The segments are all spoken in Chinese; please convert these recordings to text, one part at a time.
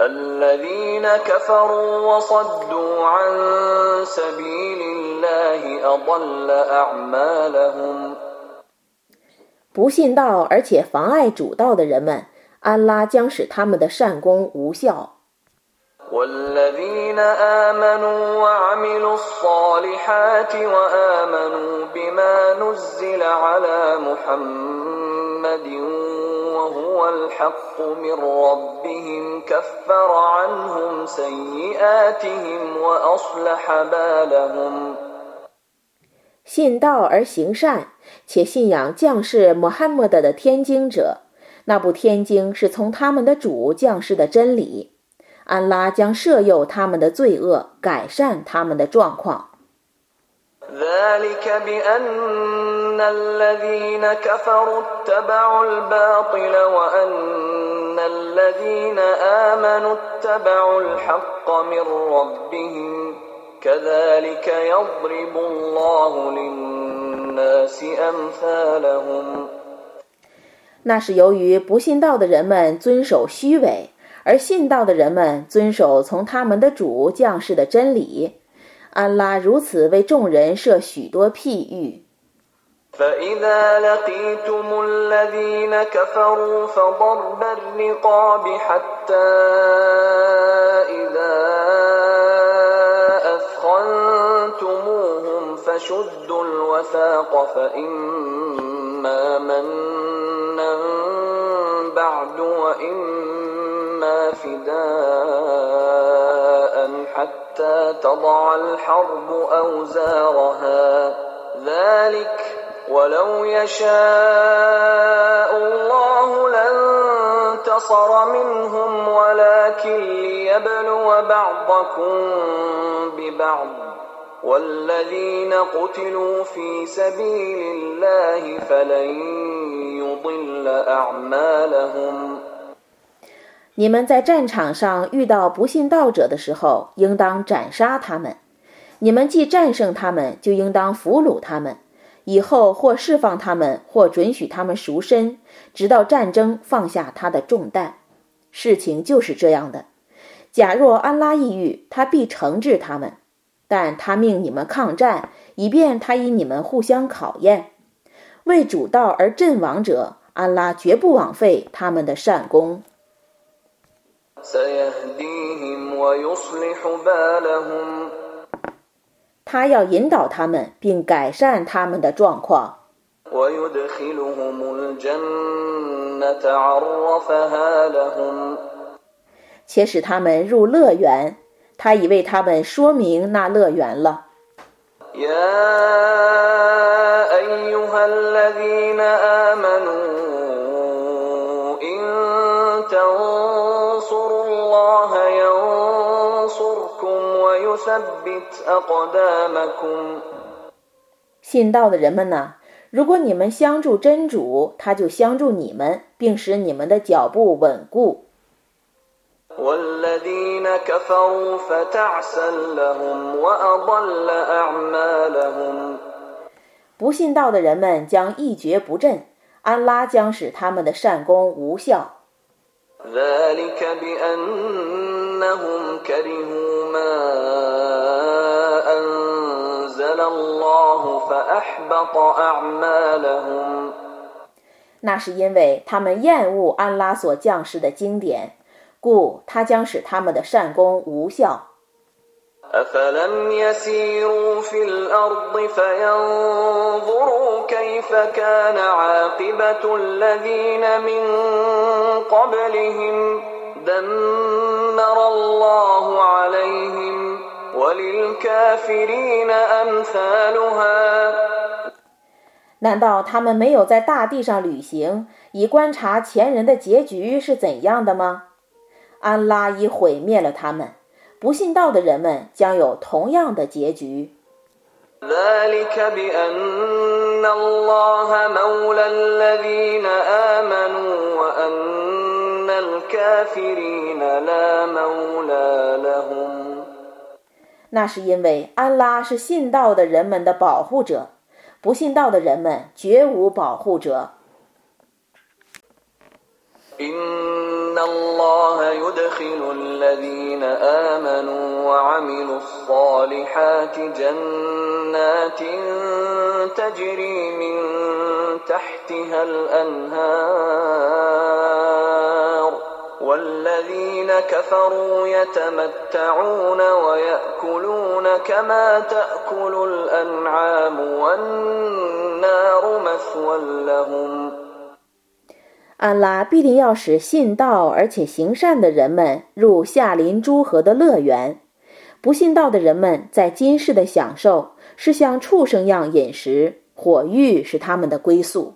الذين كفروا وصدوا عن سبيل الله أضل أعمالهم 不信道而且妨碍主道的人们，安拉将使他们的善功无效。 والذين آمنوا وعملوا الصالحات وآمنوا بما نزل على محمد وهو الحق من ربهم كفر عنهم سيئاتهم وأصلح بالهم 信道而行善，且信仰降世穆罕默德的天经者，那部天经是从他们的主降世的真理。安拉将赦宥他们的罪恶，改善他们的状况。 ذلك بأن الذين كفروا اتبعوا الباطل وأن الذين آمنوا اتبعوا الحق من ربهم كذلك يضرب الله للناس أمثالهم 那是由于不信道的人们遵守虚伪，而信道的人们遵守从他们的主降世的真理。 安拉如此为众人设许多譬喻。 فإذا لقيتم الذين كفروا فضرب الرقاب حتى إذا أثخنتموهم فشدوا الوثاق فإما منا تضع الحرب أوزارها. ذلك ولو يشاء الله لانتصر منهم ولكن ليبلو بعضكم ببعض. والذين قتلوا في سبيل الله فلن يضل أعمالهم. 你们在战场上遇到不信道者的时候，应当斩杀他们；你们既战胜他们，就应当俘虏他们。以后或释放他们，或准许他们赎身，直到战争放下他的重担。事情就是这样的。假若安拉意欲，他必惩治他们；但他命你们抗战，以便他以你们互相考验。为主道而阵亡者，安拉绝不枉费他们的善功。他要引导他们并改善他们的状况。且使他们入乐园他已为他们说明那乐园了。信道的人们呢如果你们相助真主他就相助你们并使你们的脚步稳固。不信道的人们将一蹶不振安拉将使他们的善功无效。ذلك بأنهم كرهوا ما أنزل الله فأحبط أعمالهم 那是因为他们厌恶安拉所降世的经典，故他将使他们的善功无效。 أفلم يسيروا في الأرض فينظروا كيف كان عاقبة الذين من قبلهم دمر الله عليهم وللكافرين أمثالها 难道他们没有在大地上旅行，以观察前人的结局是怎样的吗？安拉已毁灭了他们， 不信道的人们将有同样的结局。那是因为安拉是信道的人们的保护者不信道的人们绝无保护者。يدخل الذين آمنوا وعملوا الصالحات جنات تجري من تحتها الأنهار والذين كفروا يتمتعون ويأكلون كما تأكل الأنعام والنار مثوى لهم 安拉必定要使信道而且行善的人们入夏临诸河的乐园，不信道的人们在今世的享受是像畜生样饮食，火狱是他们的归宿。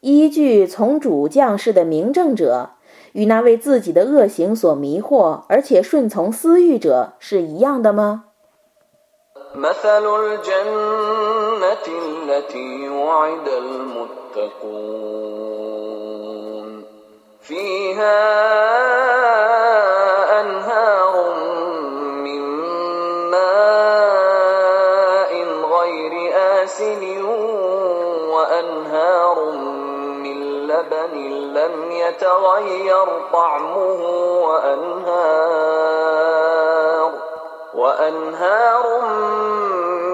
依据从主降世的明证者，与那为自己的恶行所迷惑而且顺从私欲者是一样的吗？يتغير طعمه وأنهار وأنهار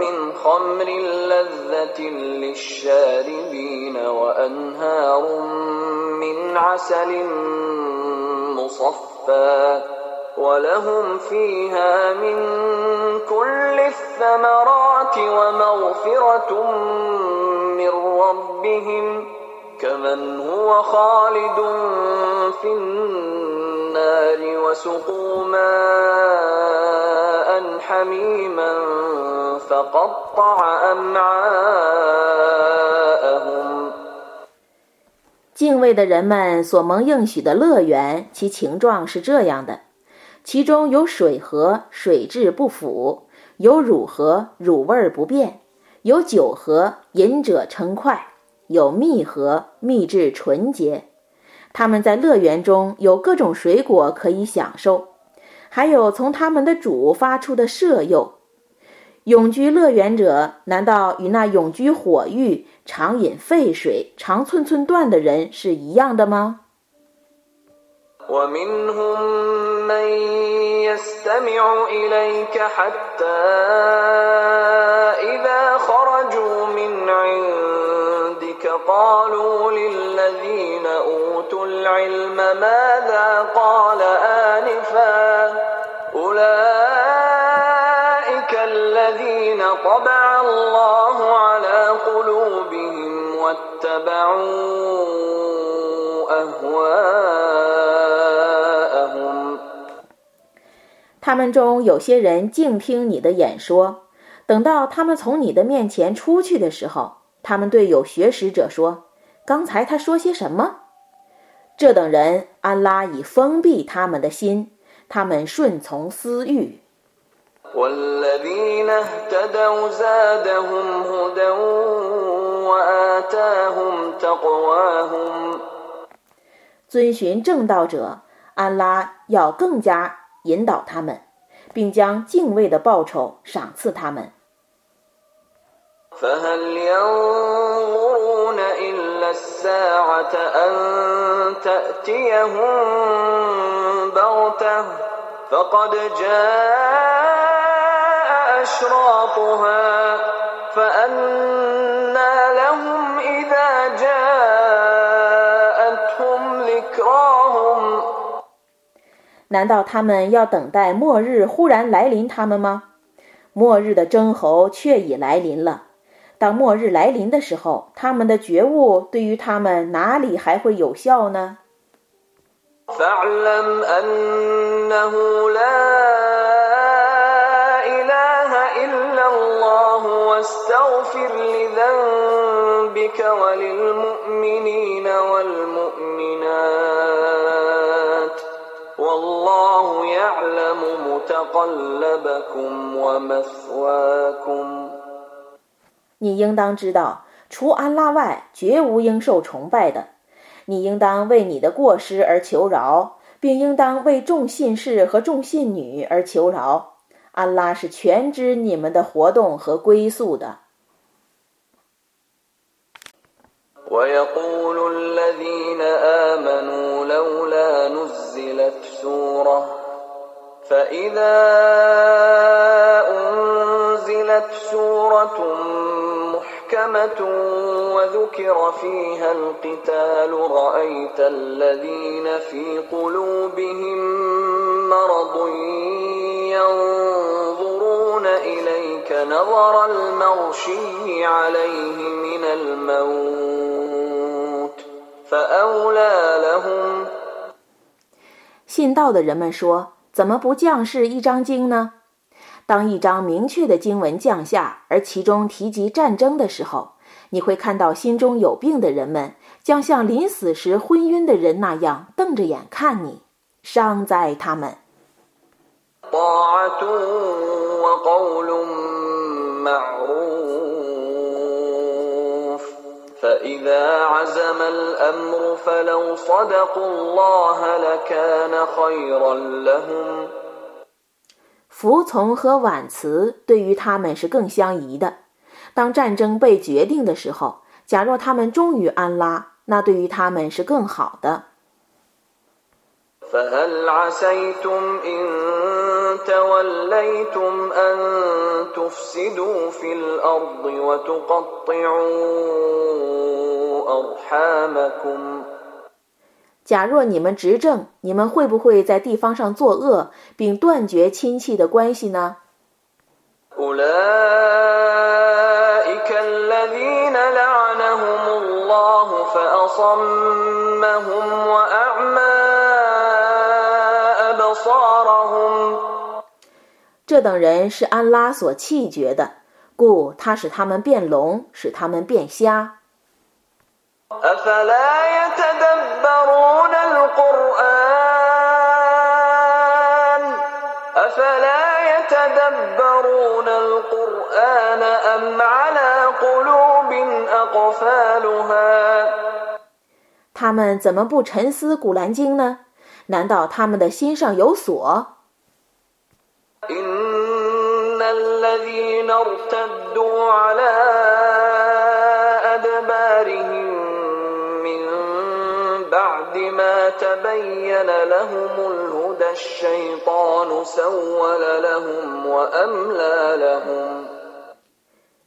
من خمر لذة للشاربين وأنهار من عسل مصفى ولهم فيها من كل الثمرات ومغفرة من ربهم ۖ.敬畏的人们所蒙应许的乐园，其形状是这样的：其中有水河，水质不腐；有乳河，乳味不变；有酒河，饮者称快；有蜜河，蜜质纯洁。他们在乐园中有各种水果可以享受，还有从他们的主发出的舍诱。永居乐园者，难道与那永居火狱、常饮沸水、长寸寸断的人是一样的吗？他们中有些人静听你的演说，等到他们从你的面前出去的时候，他们对有学识者说：“刚才他说些什么？”这等人，安拉已封闭他们的心，他们顺从私欲。遵循正道者，安拉要更加引导他们，并将敬畏的报酬赏赐他们。难道他们要等待末日忽然来临他们吗？末日的征候却已来临了。当末日来临的时候，他们的觉悟对于他们哪里还会有效呢？你应当知道，除安拉外，绝无应受崇拜的。你应当为你的过失而求饶，并应当为众信士和众信女而求饶。安拉是全知你们的活动和归宿的。信道的人们说：“怎么不降世一章经呢？” 当一张明确的经文降下，而其中提及战争的时候，你会看到心中有病的人们将像临死时昏晕的人那样瞪着眼看你，伤在他们！服从和婉辞对于他们是更相宜的。当战争被决定的时候，假若他们忠于安拉，那对于他们是更好的。假若你们执政，你们会不会在地方上作恶，并断绝亲戚的关系呢？这等人是安拉所弃绝的，故他使他们变聋，使他们变瞎。他们怎么不沉思古兰经呢？难道他们的心上有锁？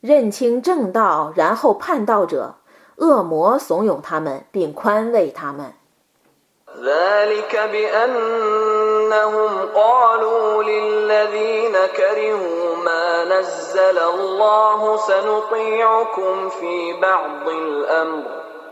认清正道，然后叛道者，恶魔怂恿他们，并宽慰他们。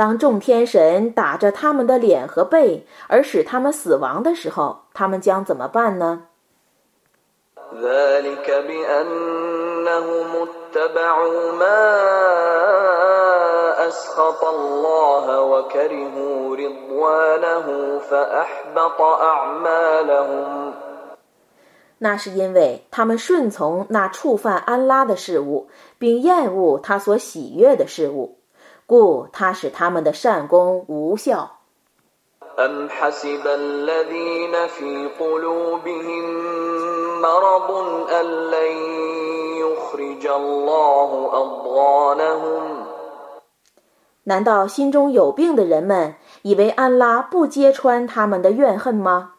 当众天神打着他们的脸和背，而使他们死亡的时候，他们将怎么办呢？那是因为他们顺从那触犯安拉的事物，并厌恶他所喜悦的事物。故他使他们的善功无效。难道心中有病的人们以为安拉不揭穿他们的怨恨吗？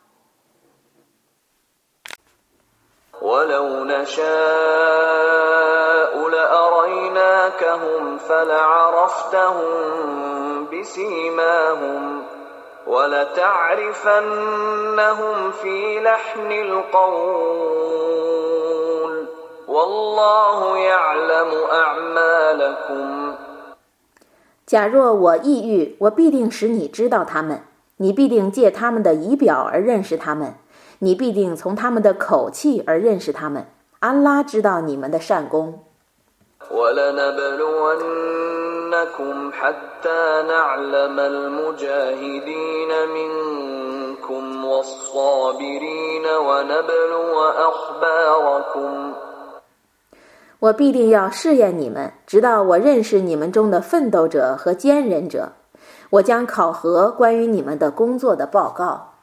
假若我意欲，我必定使你知道他们，你必定借他们的仪表而认识他们，你必定从他们的口气而认识他们。安拉知道你们的善功。我必定要试验你们，直到我认识你们中的奋斗者和坚忍者。我将考核关于你们的工作的报告。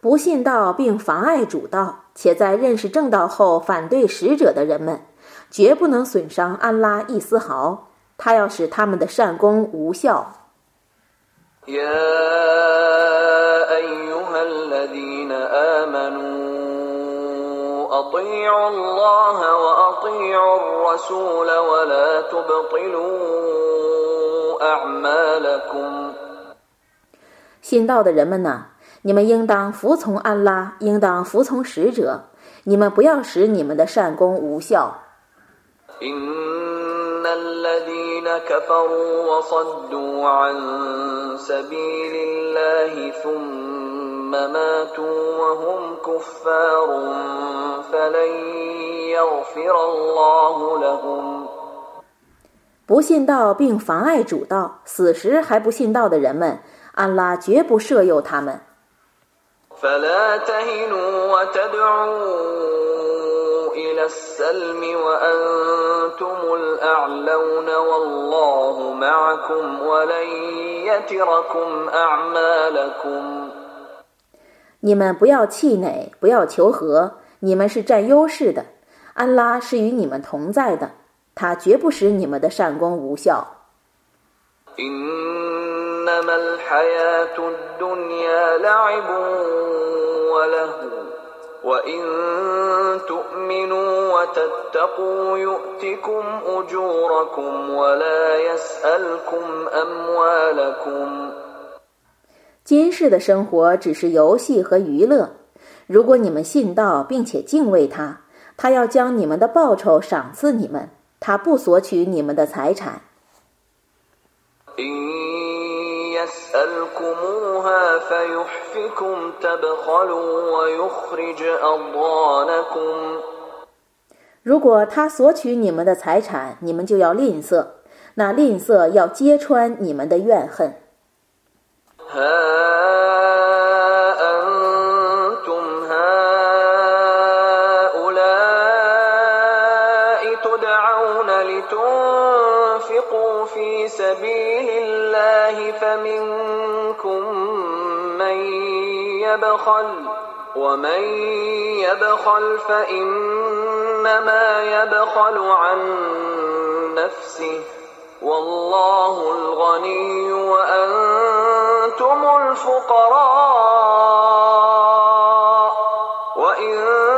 不信道并妨碍主道，且在认识正道后反对使者的人们，绝不能损伤安拉一丝毫。他要使他们的善功无效。信道的人们呐，你们应当服从安拉，应当服从使者，你们不要使你们的善功无效。不信道并妨碍主道，死时还不信道的人们，安拉绝不赦宥他们。你们不要气馁，不要求和，你们是占优势的。安拉是与你们同在的，他绝不使你们的善功无效。今世的生活只是游戏和娱乐。如果你们信道并且敬畏他，他要将你们的报酬赏赐你们，他不索取你们的财产。如果他索取你们的财产，你们就要吝啬，那吝啬要揭穿你们的怨恨。منكم من يبخل ومن يبخل فإنما يبخل عن نفسه والله الغني وأنتم الفقراء وإن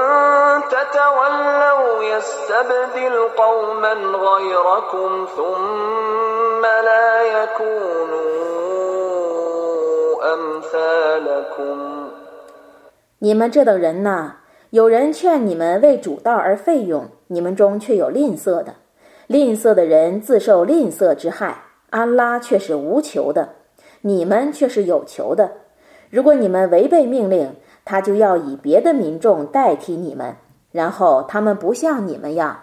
你们这等人呐，有人劝你们为主道而费用，你们中却有吝啬的。吝啬的人自受吝啬之害，安拉却是无求的，你们却是有求的。如果你们违背命令，他就要以别的民众代替你们，然后他们不像你们样。